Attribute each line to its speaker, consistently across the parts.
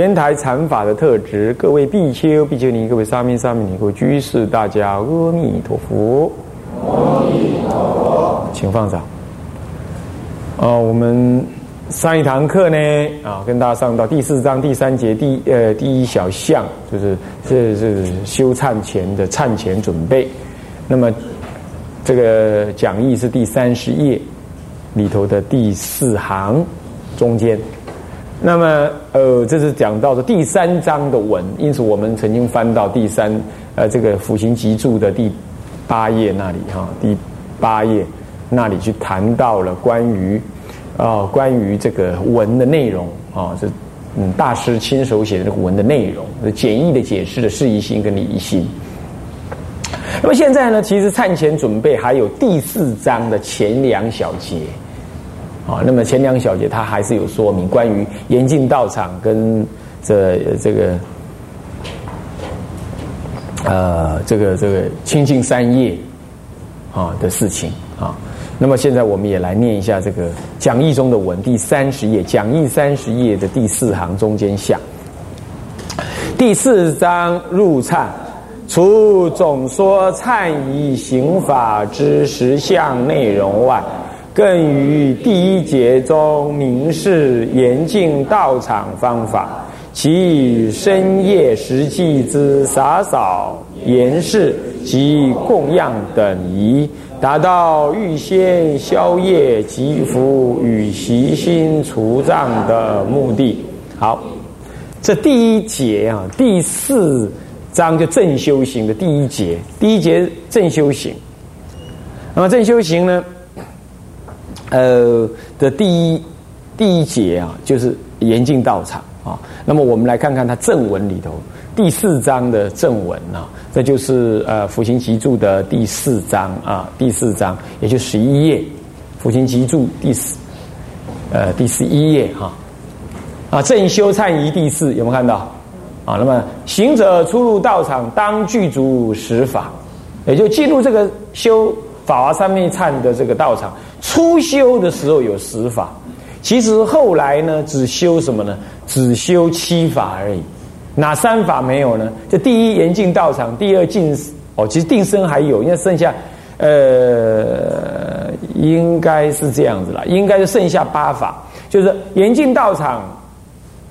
Speaker 1: 天台禅法的特质，各位必修，必修你，各位沙弥、沙弥尼，各位居士，大家阿弥陀佛。
Speaker 2: 阿弥陀佛，
Speaker 1: 请放掌。哦，我们上一堂课呢，啊，跟大家上到第四章第三节第呃第一小项，就是这是修忏前的忏前准备。那么这个讲义是第三十页里头的第四行中间。那么，呃，这是讲到的第三章的文，因此我们曾经翻到第三，呃，这个辅行集注的第八页那里哈，第八页那里去谈到了关于啊，关于这个文的内容啊，这嗯，大师亲手写的这个文的内容，简易的解释的适宜性跟礼仪性。那么现在呢，其实忏前准备还有第四章的前两小节。啊，那么前两小节它还是有说明关于严禁道场跟这这个呃这个这个清净三业啊的事情啊。那么现在我们也来念一下这个讲义中的文，第三十页，讲义三十页的第四行中间下，第四章入忏，除总说忏仪刑法之十项内容外。更于第一节中明示严禁道场方法，其以深夜实际之洒扫严饰及供养等仪，达到预先宵夜祈福与习心除障的目的。好，这第一节啊，第四章就正修行的第一节，第一节正修行。那么正修行呢？呃的第一第一节啊，就是严禁道场啊。那么我们来看看它正文里头第四章的正文啊，这就是呃辅行集注的第四章啊，第四章也就十一页，辅行集注第四呃第十一页哈啊正修忏仪第四有没有看到啊？那么行者出入道场当具足十法，也就进入这个修法华三昧忏的这个道场。初修的时候有十法，其实后来呢，只修什么呢？只修七法而已。哪三法没有呢？这第一严禁道场，第二禁哦，其实定身还有，因为剩下呃，应该是这样子啦，应该是剩下八法，就是严禁道场，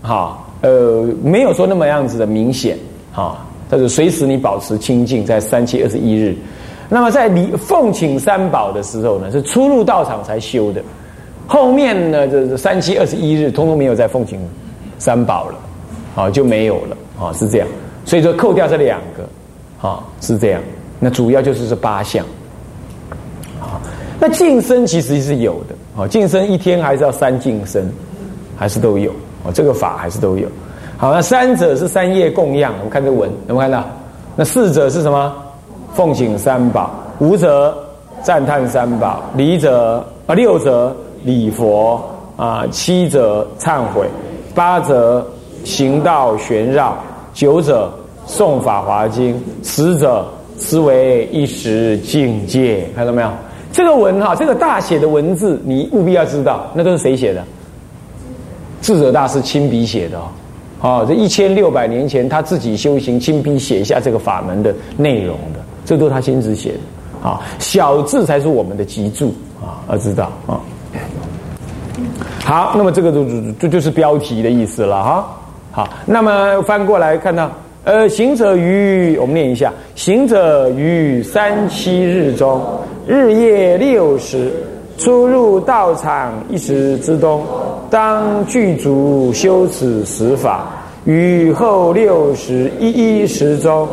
Speaker 1: 哈，呃，没有说那么样子的明显，哈，但是随时你保持清净，在三七二十一日。那么在礼奉请三宝的时候呢，是出入道场才修的，后面呢，就是三七二十一日，通通没有再奉请三宝了，啊，就没有了，啊，是这样。所以说扣掉这两个，啊，是这样。那主要就是这八项，啊，那净身其实是有的，啊，净身一天还是要三净身，还是都有，啊，这个法还是都有。好，那三者是三业供养，我们看这文，有没有看到？那四者是什么？奉请三宝，无则赞叹三宝，离则啊六则礼佛啊，七则忏悔，八则行道旋绕，九者诵法华经，十者思维一时境界。看到没有？这个文哈，这个大写的文字，你务必要知道，那都是谁写的？智者大师亲笔写的哦。啊，这一千六百年前他自己修行，亲笔写下这个法门的内容的。这都是他亲自写的，啊，小字才是我们的脊柱啊，要知道啊。好，那么这个就就就是标题的意思了哈。好，那么翻过来看到，呃，行者于我们念一下，行者于三七日中，日夜六时，出入道场一时之中，当具足修此十法，于后六十一一时中。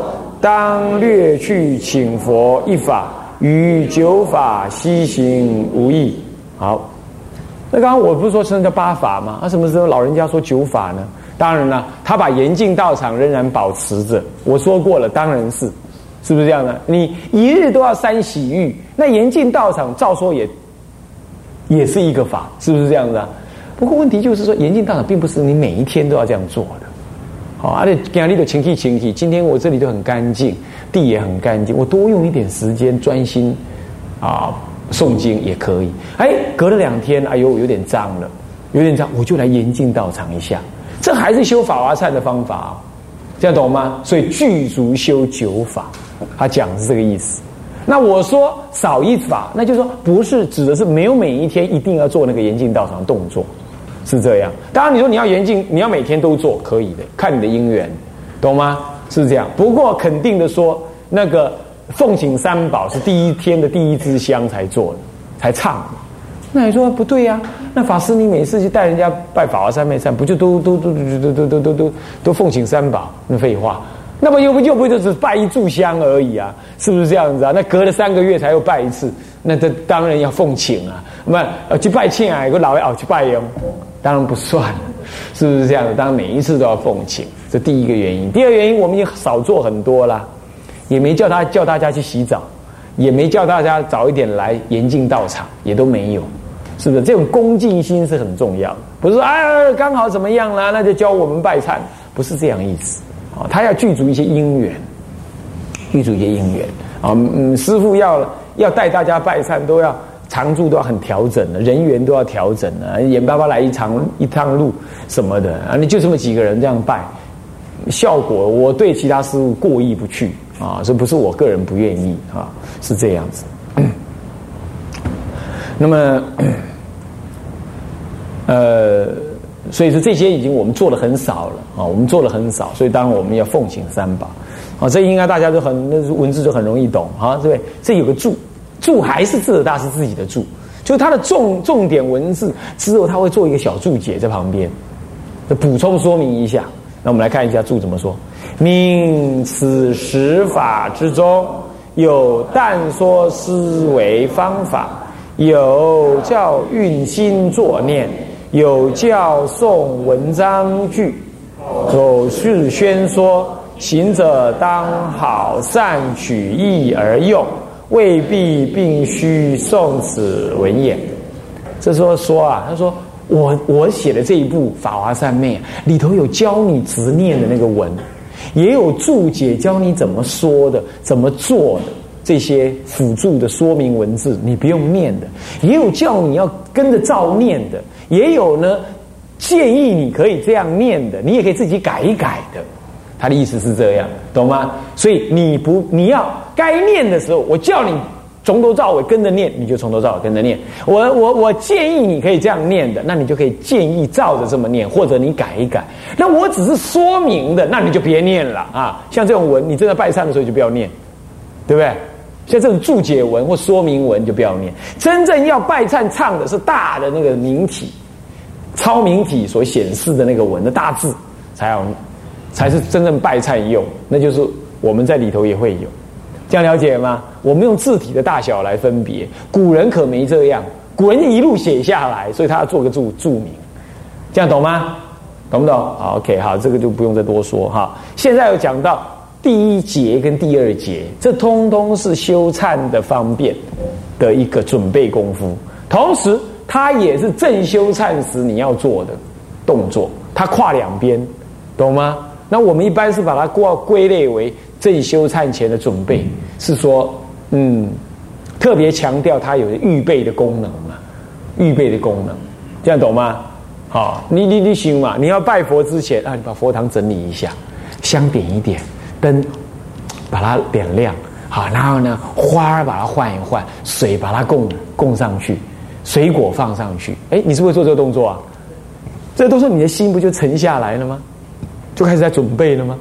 Speaker 1: 当略去请佛一法，与九法西行无异。好，那刚刚我不是说称叫八法吗？那什么时候老人家说九法呢？当然了，他把严禁道场仍然保持着。我说过了，当然是，是不是这样的？你一日都要三洗浴，那严禁道场照说也也是一个法，是不是这样子啊？不过问题就是说，严禁道场并不是你每一天都要这样做的。好，而且家里的清气清气，今天我这里都很干净，地也很干净，我多用一点时间专心啊诵经也可以。哎，隔了两天，哎呦，有点脏了，有点脏，我就来严禁道场一下。这还是修法华忏的方法，这样懂吗？所以具足修九法，他讲是这个意思。那我说少一法，那就是说不是指的是没有每一天一定要做那个严禁道场动作，是这样。当然你说你要严禁，你要每天都做，可以的，看你的因缘，懂吗？是这样。不过肯定的说，那个奉请三宝是第一天的第一支香才做的，才唱。那你说不对呀？那法师，你每次去带人家拜法华三昧忏，不就都都都都都都都都都奉请三宝？那废话，那么又不又不就是拜一炷香而已啊？是不是这样子啊？那隔了三个月才又拜一次，那这当然要奉请啊！那去拜庆啊，有个老外哦去拜哟，当然不算，是不是这样子？当然每一次都要奉请，这第一个原因。第二原因，我们已经少做很多了，也没叫他叫大家去洗澡，也没叫大家早一点来严禁道场，也都没有。是不是这种恭敬心是很重要？不是说啊，刚好怎么样啦，那就教我们拜忏，不是这样意思啊。他要具足一些因缘，具足一些因缘啊。嗯，师傅要要带大家拜忏，都要常住都要很调整的，人员都要调整的。眼巴巴来一场一趟路什么的啊，你就这么几个人这样拜，效果我对其他师傅过意不去啊，这不是我个人不愿意啊，是这样子。那么。呃，所以说这些已经我们做的很少了啊，我们做的很少，所以当然我们要奉请三宝啊，这应该大家都很那文字就很容易懂啊，对不对？这有个注，注还是智者大师自己的注，就是他的重重点文字之后，他会做一个小注解在旁边，补充说明一下。那我们来看一下注怎么说：命此十法之中，有但说思维方法，有叫运心作念。有教诵文章句，口是宣说，行者当好善取义而用，未必并须诵此文言。这时候说啊，他说我我写的这一部《法华三昧》里头有教你执念的那个文，也有注解教你怎么说的、怎么做的这些辅助的说明文字，你不用念的，也有叫你要跟着照念的。也有呢，建议你可以这样念的，你也可以自己改一改的。他的意思是这样，懂吗？所以你不你要该念的时候，我叫你从头到尾跟着念，你就从头到尾跟着念。我我我建议你可以这样念的，那你就可以建议照着这么念，或者你改一改。那我只是说明的，那你就别念了啊。像这种文，你正在拜忏的时候就不要念，对不对？像这种注解文或说明文就不要念。真正要拜忏唱的是大的那个明体。超明体所显示的那个文的大字，才要才是真正拜忏用，那就是我们在里头也会有，这样了解吗？我们用字体的大小来分别，古人可没这样，古人一路写下来，所以他要做个注注明，这样懂吗？懂不懂？好，OK，好，这个就不用再多说哈。现在有讲到第一节跟第二节，这通通是修忏的方便的一个准备功夫，同时。它也是正修忏时你要做的动作，它跨两边，懂吗？那我们一般是把它过归类为正修忏前的准备，是说，嗯，特别强调它有预备的功能嘛，预备的功能，这样懂吗？好，你你你行嘛？你要拜佛之前啊，你把佛堂整理一下，香点一点，灯把它点亮，好，然后呢，花儿把它换一换，水把它供供上去。水果放上去，哎，你是不是做这个动作啊？这个动作，你的心不就沉下来了吗？就开始在准备了吗？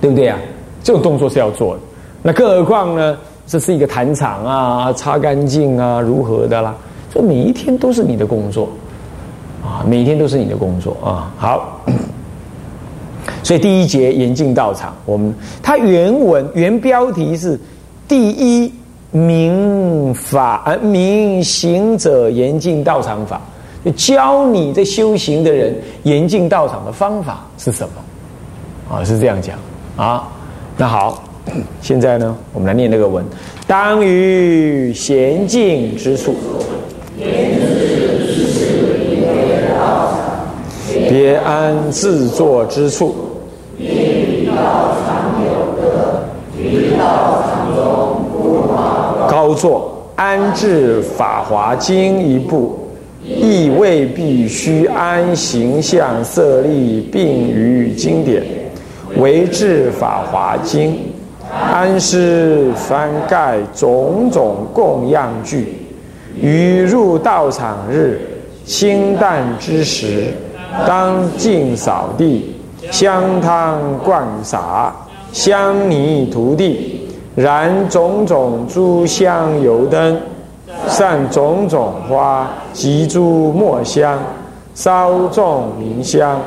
Speaker 1: 对不对啊？这种动作是要做的。那更何况呢？这是一个坛场啊，擦干净啊，如何的啦？这每一天都是你的工作啊，每一天都是你的工作啊。好，所以第一节严禁道场，我们它原文原标题是第一。明法而明行者严禁道场法，就教你这修行的人严禁道场的方法是什么？啊，是这样讲啊。那好，现在呢，我们来念这个文：当于娴静之处，别安自坐之处。高坐安置《法华经》一部，亦未必须安形象色力并于经典，为治《法华经》，安师翻盖种种供养具，于入道场日，清淡之时，当净扫地，香汤灌洒，香泥涂地。燃种种诸香油灯，散种种花及诸墨香，烧众名香，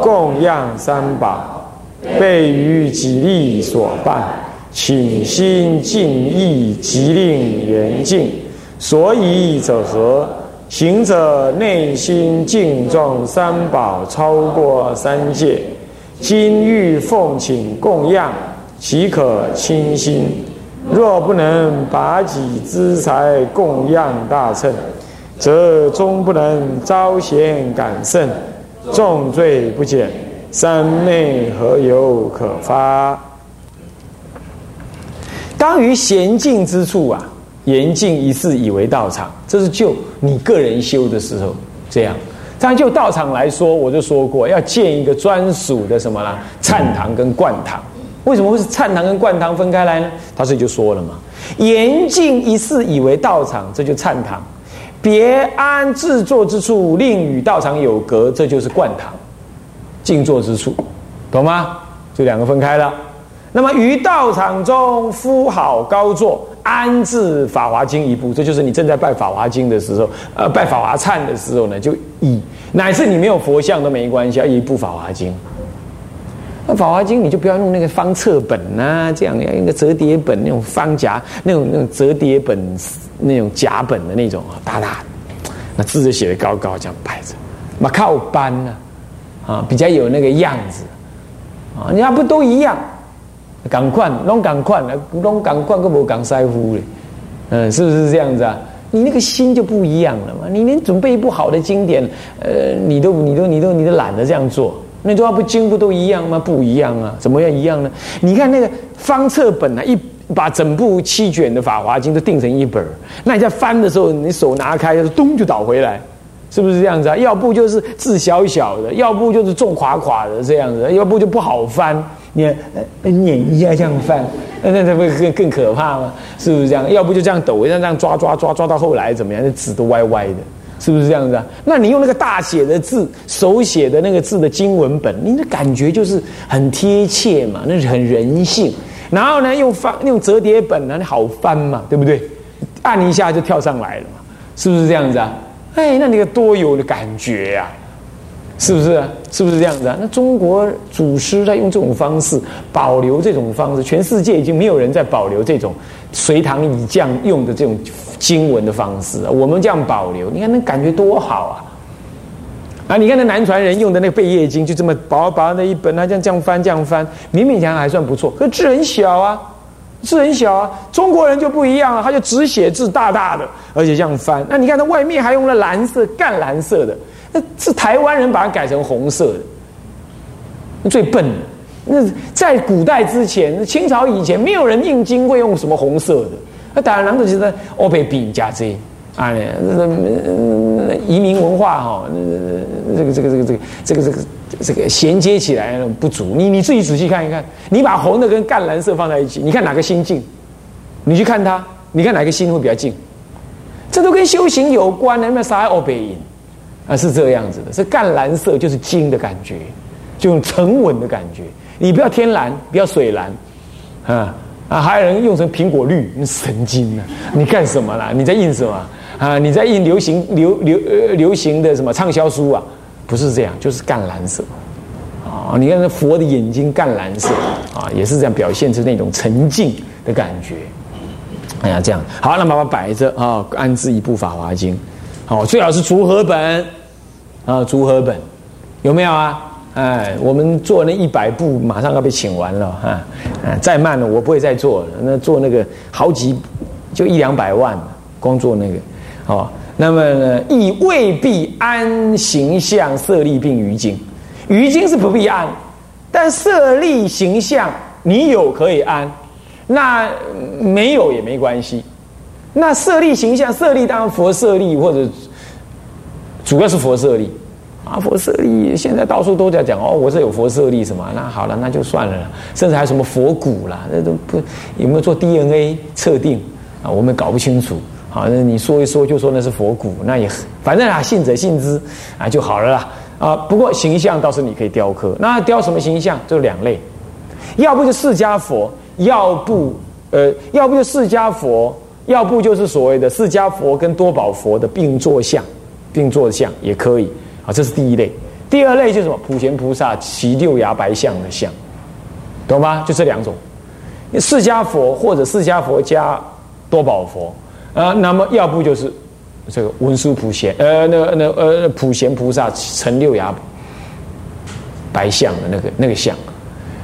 Speaker 1: 供养三宝，备于己力所办，请心静意，即令圆净。所以者何？行者内心敬重三宝，超过三界，今欲奉请供养。岂可轻心？若不能拔己之财供养大乘，则终不能招贤感圣，重罪不减。三昧何由可发？当于娴静之处啊，严禁一事以为道场。这是就你个人修的时候这样。但就道场来说，我就说过，要建一个专属的什么啦？禅堂跟灌堂。为什么会是忏堂跟灌堂分开来呢？他这里就说了嘛，严禁一事以为道场，这就忏堂；别安自坐之处，令与道场有隔，这就是灌堂。静坐之处，懂吗？就两个分开了。那么于道场中敷好高坐，安置《法华经》一部，这就是你正在拜《法华经》的时候，呃，拜《法华忏》的时候呢，就以乃至你没有佛像都没关系，要一部《法华经》。那《法华经》你就不要用那个方册本呐，这样要用个折叠本那种方夹那种那种折叠本那种夹本的那种啊，大大的，那字就写的高高这样摆着，嘛靠搬呢，啊，比较有那个样子，啊，人家不都一样，赶快弄赶快，弄赶快，跟我讲腮乎嘞，嗯，是不是这样子啊？你那个心就不一样了嘛，你连准备一部好的经典，呃，你都你都你都你都懒得这样做。那都要不经不都一样吗？不一样啊！怎么样一样呢？你看那个方册本啊，一把整部七卷的《法华经》都订成一本那你在翻的时候，你手拿开，就咚就倒回来，是不是这样子啊？要不就是字小小的，要不就是重垮垮的这样子，要不就不好翻。你捻一下这样翻，那那不更更可怕吗？是不是这样？要不就这样抖，像这样抓抓抓抓到后来怎么样？那纸都歪歪的。是不是这样子啊？那你用那个大写的字，手写的那个字的经文本，你的感觉就是很贴切嘛，那是很人性。然后呢，用翻用折叠本呢，你好翻嘛，对不对？按一下就跳上来了嘛，是不是这样子啊？哎，那你个多有的感觉呀！是不是？是不是这样子啊？那中国祖师在用这种方式保留这种方式，全世界已经没有人在保留这种隋唐以降用的这种经文的方式我们这样保留，你看那感觉多好啊！啊，你看那南传人用的那个贝叶经，就这么薄薄的一本，他这样这样翻这样翻，勉勉强强还算不错。可是字很小啊，字很小啊。中国人就不一样了，他就只写字大大的，而且这样翻。那你看他外面还用了蓝色、淡蓝色的。那是台湾人把它改成红色的，最笨。那在古代之前，清朝以前，没有人印经会用什么红色的。那当然，难道就是欧北比加这啊？那移民文化哈，这个这个这个这个这个这个这个衔接起来不足。你你自己仔细看一看，你把红的跟淡蓝色放在一起，你看哪个心静？你去看它，你看哪个心会比较静？这都跟修行有关的，那啥欧北音？啊，是这样子的，是淡蓝色就是金的感觉，就沉稳的感觉。你不要天蓝，不要水蓝，啊啊，还有人用成苹果绿，你神经啊！你干什么啦？你在印什么啊？你在印流行流流呃流行的什么畅销书啊？不是这样，就是淡蓝色。啊，你看那佛的眼睛淡蓝色啊，也是这样表现出那种沉静的感觉。哎呀，这样好，那把它摆着啊，安置一部《法华经》。好，最好是竹合本啊，竹合本有没有啊？哎，我们做那一百步，马上要被请完了啊！啊，再慢了，我不会再做了。那做那个好几，就一两百万，光做那个，哦。那么呢，亦未必安形象色立并于经，于经是不必安，但色立形象你有可以安，那没有也没关系。那色立形象，色立当佛色立或者主要是佛色立。啊，佛舍利现在到处都在讲哦，我是有佛舍利什么？那好了，那就算了。甚至还有什么佛骨啦，那都不有没有做 DNA 测定啊？我们搞不清楚。好，那你说一说就说那是佛骨，那也反正啊，信者信之啊就好了啦。啊，不过形象倒是你可以雕刻。那雕什么形象？就两类，要不就释迦佛，要不呃，要不就释迦佛，要不就是所谓的释迦佛跟多宝佛的并坐像，并坐像也可以。啊，这是第一类，第二类就是什么？普贤菩萨骑六牙白象的像，懂吗？就这两种，释迦佛或者释迦佛加多宝佛啊，那么要不就是这个文殊普贤，呃，那那呃普贤菩萨乘六牙白象的那个那个像，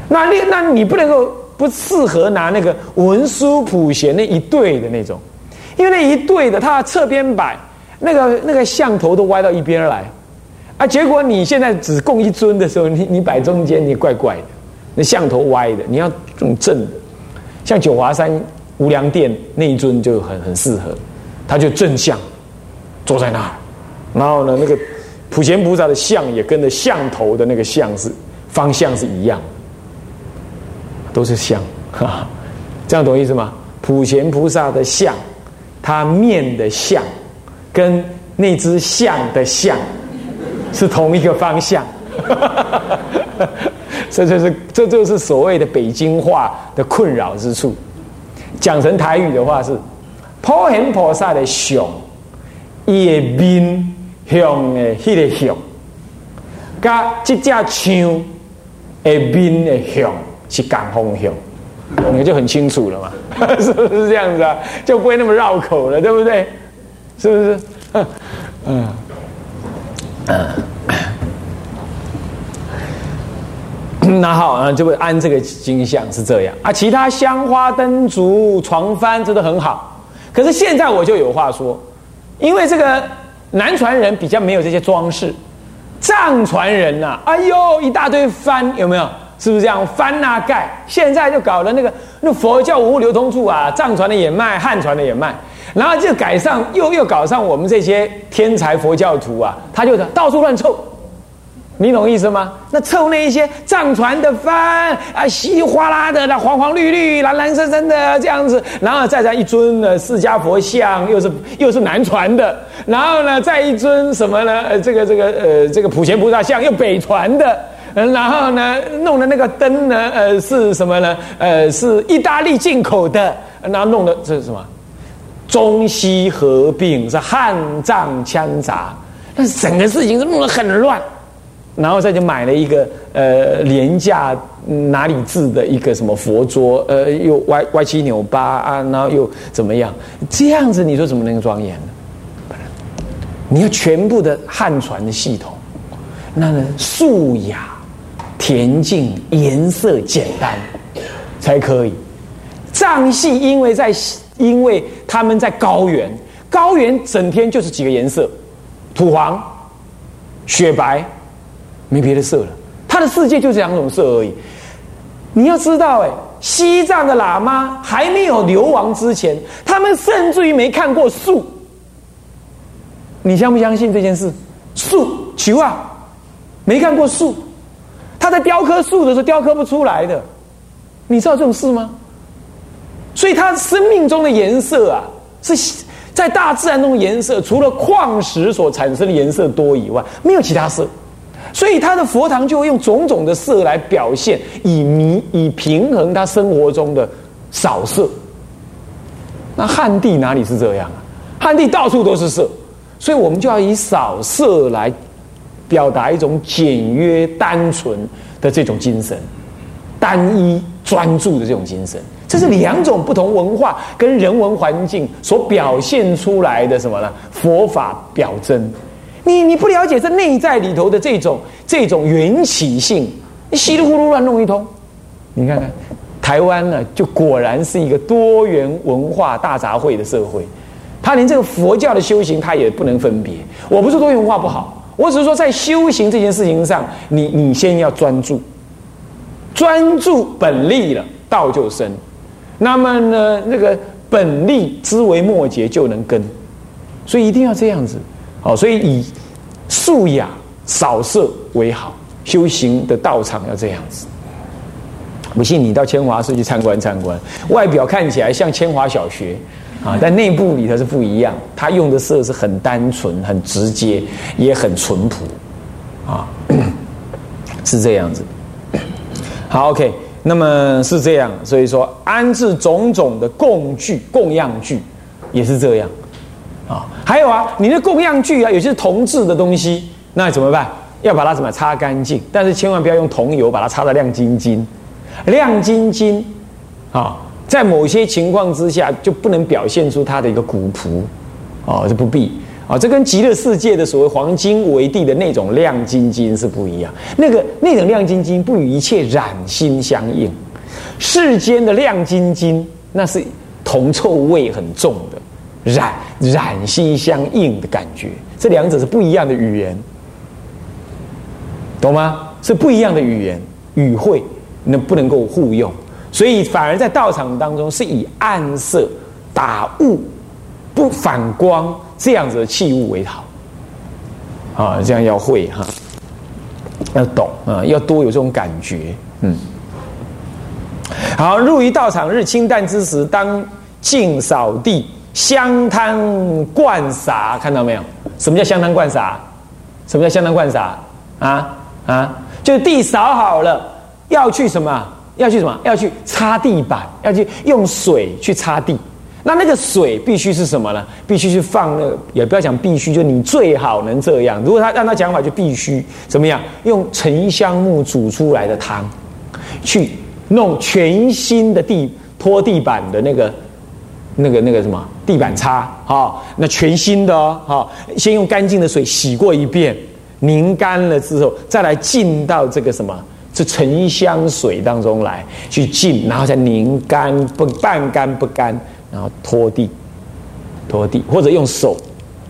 Speaker 1: 那你那你不能够不适合拿那个文殊普贤那一对的那种，因为那一对的，它侧边摆那个那个像头都歪到一边来。啊！结果你现在只供一尊的时候，你你摆中间，你怪怪的，那像头歪的。你要这种正的，像九华山无量殿那一尊就很很适合，他就正像坐在那儿，然后呢，那个普贤菩萨的像也跟着像头的那个像是方向是一样，都是像，这样懂意思吗？普贤菩萨的像，他面的像，跟那只像的像。是同一个方向，这就是这就是所谓的北京话的困扰之处。讲成台语的话是：普贤菩萨的像，伊的面向的迄个向，甲这只枪的面的向是共方向，你就很清楚了嘛？是不是这样子啊？就不会那么绕口了，对不对？是不是？嗯，嗯那好啊，就会安这个金像是这样啊。其他香花灯烛、床幡这都很好。可是现在我就有话说，因为这个南传人比较没有这些装饰，藏传人呐，哎呦一大堆幡，有没有？是不是这样？幡啊盖，现在就搞了那个那佛教文物流通处啊，藏传的也卖，汉传的也卖。然后就改上，又又搞上我们这些天才佛教徒啊，他就到处乱凑，你懂意思吗？那凑那一些藏传的幡啊，稀里哗啦的，那黄黄绿绿、蓝蓝深深的这样子，然后再在一尊呢释迦佛像，又是又是南传的，然后呢再一尊什么呢？呃，这个这个呃这个普贤菩萨像又北传的，然后呢弄的那个灯呢，呃是什么呢？呃是意大利进口的，然后弄的这是什么？中西合并是汉藏掺杂，但是整个事情是弄得很乱，然后再就买了一个呃廉价哪里制的一个什么佛桌，呃又歪歪七扭八啊，然后又怎么样？这样子你说怎么能庄严呢？你要全部的汉传的系统，那呢素雅、恬静、颜色简单才可以。藏系因为在。因为他们在高原，高原整天就是几个颜色，土黄、雪白，没别的色了。他的世界就这两种色而已。你要知道，哎，西藏的喇嘛还没有流亡之前，他们甚至于没看过树。你相不相信这件事？树球啊，没看过树，他在雕刻树的时候雕刻不出来的。你知道这种事吗？所以，他生命中的颜色啊，是在大自然中颜色，除了矿石所产生的颜色多以外，没有其他色。所以，他的佛堂就会用种种的色来表现，以弥以平衡他生活中的少色。那汉地哪里是这样啊？汉地到处都是色，所以我们就要以少色来表达一种简约单纯的这种精神，单一专注的这种精神。这是两种不同文化跟人文环境所表现出来的什么呢？佛法表征。你你不了解这内在里头的这种这种缘起性，你稀里糊涂乱弄一通。你看看，台湾呢，就果然是一个多元文化大杂烩的社会。他连这个佛教的修行，他也不能分别。我不是多元文化不好，我只是说在修行这件事情上，你你先要专注，专注本立了，道就生。那么呢，那个本立枝微末节就能根，所以一定要这样子。好，所以以素雅少色为好，修行的道场要这样子。不信你到千华寺去参观参观，外表看起来像千华小学。啊，但内部里头是不一样，它用的色是很单纯、很直接，也很淳朴，啊，是这样子。好，OK，那么是这样，所以说安置种种的供具、供样具也是这样，啊，还有啊，你的供样具啊，有些是铜制的东西，那怎么办？要把它怎么擦干净？但是千万不要用桐油把它擦得亮晶晶，亮晶晶，啊。在某些情况之下，就不能表现出它的一个古朴，哦，这不必啊，这跟极乐世界的所谓黄金为地的那种亮晶晶是不一样。那个那种亮晶晶不与一切染心相应，世间的亮晶晶那是铜臭味很重的，染染心相应的感觉，这两者是不一样的语言，懂吗？是不一样的语言语汇，那不能够互用。所以反而在道场当中是以暗色打雾不反光这样子的器物为好啊，这样要会哈，要懂啊，要多有这种感觉，嗯。好，入于道场日清淡之时，当净扫地，香汤灌洒，看到没有？什么叫香汤灌洒？什么叫香汤灌洒？啊啊，就是地扫好了，要去什么？要去什么？要去擦地板，要去用水去擦地。那那个水必须是什么呢？必须去放那个，也不要讲必须，就你最好能这样。如果他让他讲法，就必须怎么样？用沉香木煮出来的汤，去弄全新的地拖地板的那个、那个、那个什么地板擦啊？那全新的哦，好，先用干净的水洗过一遍，拧干了之后，再来浸到这个什么？是沉香水当中来去浸，然后再拧干不半干不干，然后拖地，拖地或者用手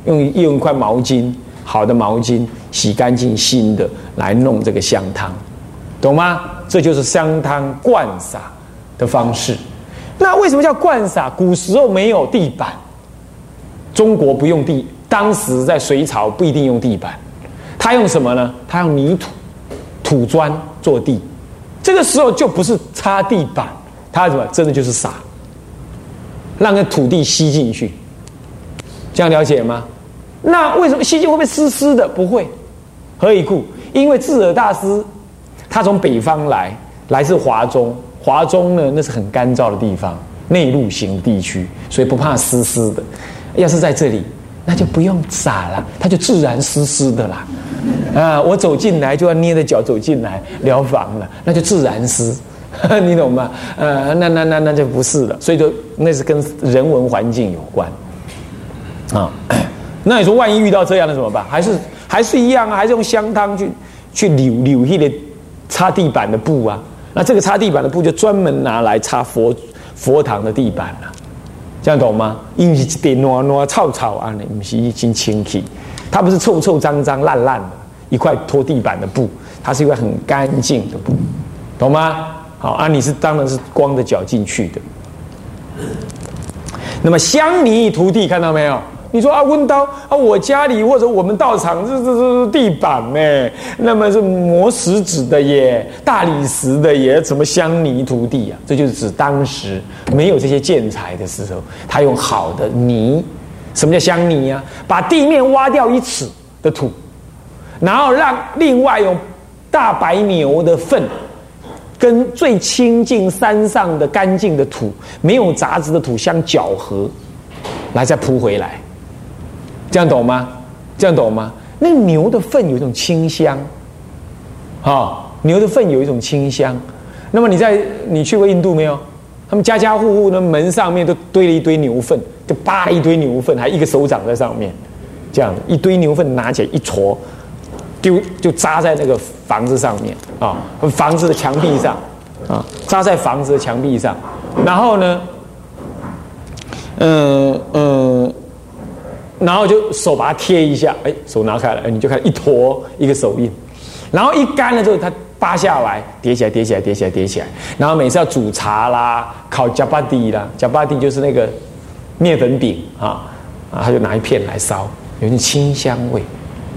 Speaker 1: 用用一块毛巾，好的毛巾洗干净新的来弄这个香汤，懂吗？这就是香汤灌洒的方式。那为什么叫灌洒？古时候没有地板，中国不用地，当时在隋朝不一定用地板，他用什么呢？他用泥土。土砖做地，这个时候就不是擦地板，它什么？真的就是撒，让那土地吸进去，这样了解吗？那为什么吸进会不会湿湿的？不会，何以故？因为智尔大师他从北方来，来自华中，华中呢那是很干燥的地方，内陆型地区，所以不怕湿湿的。要是在这里。那就不用洒了，它就自然湿湿的啦。啊，我走进来就要捏着脚走进来疗房了，那就自然湿，你懂吗？呃，那那那那就不是了。所以说那是跟人文环境有关啊。那你说万一遇到这样的怎么办？还是还是一样啊？还是用香汤去去扭扭一的擦地板的布啊？那这个擦地板的布就专门拿来擦佛佛堂的地板了。这样懂吗？因为一点乱乱臭臭啊，你不是已经清气，它不是臭臭脏脏烂烂的一块拖地板的布，它是一块很干净的布，懂吗？好啊，你是当然是光着脚进去的。那么香泥涂地，看到没有？你说啊，温刀啊，我家里或者我们道场这这这地板呢？那么是磨石子的耶，大理石的耶，什么香泥涂地啊？这就是指当时没有这些建材的时候，他用好的泥。什么叫香泥啊？把地面挖掉一尺的土，然后让另外用大白牛的粪跟最亲近山上的干净的土、没有杂质的土相搅和，来再铺回来。这样懂吗？这样懂吗？那牛的粪有一种清香，啊，牛的粪有一种清香。那么你在你去过印度没有？他们家家户户的门上面都堆了一堆牛粪，就扒了一堆牛粪，还一个手掌在上面，这样一堆牛粪拿起来一撮，丢就扎在那个房子上面啊，房子的墙壁上啊，扎在房子的墙壁上，然后呢，嗯嗯，然后就手把它贴一下，哎，手拿开了，哎，你就看一坨一个手印，然后一干了之后，它。扒下来，叠起来，叠起来，叠起来，叠起来。然后每次要煮茶啦，烤加巴蒂啦，加巴蒂就是那个面粉饼啊啊，他就拿一片来烧，有点清香味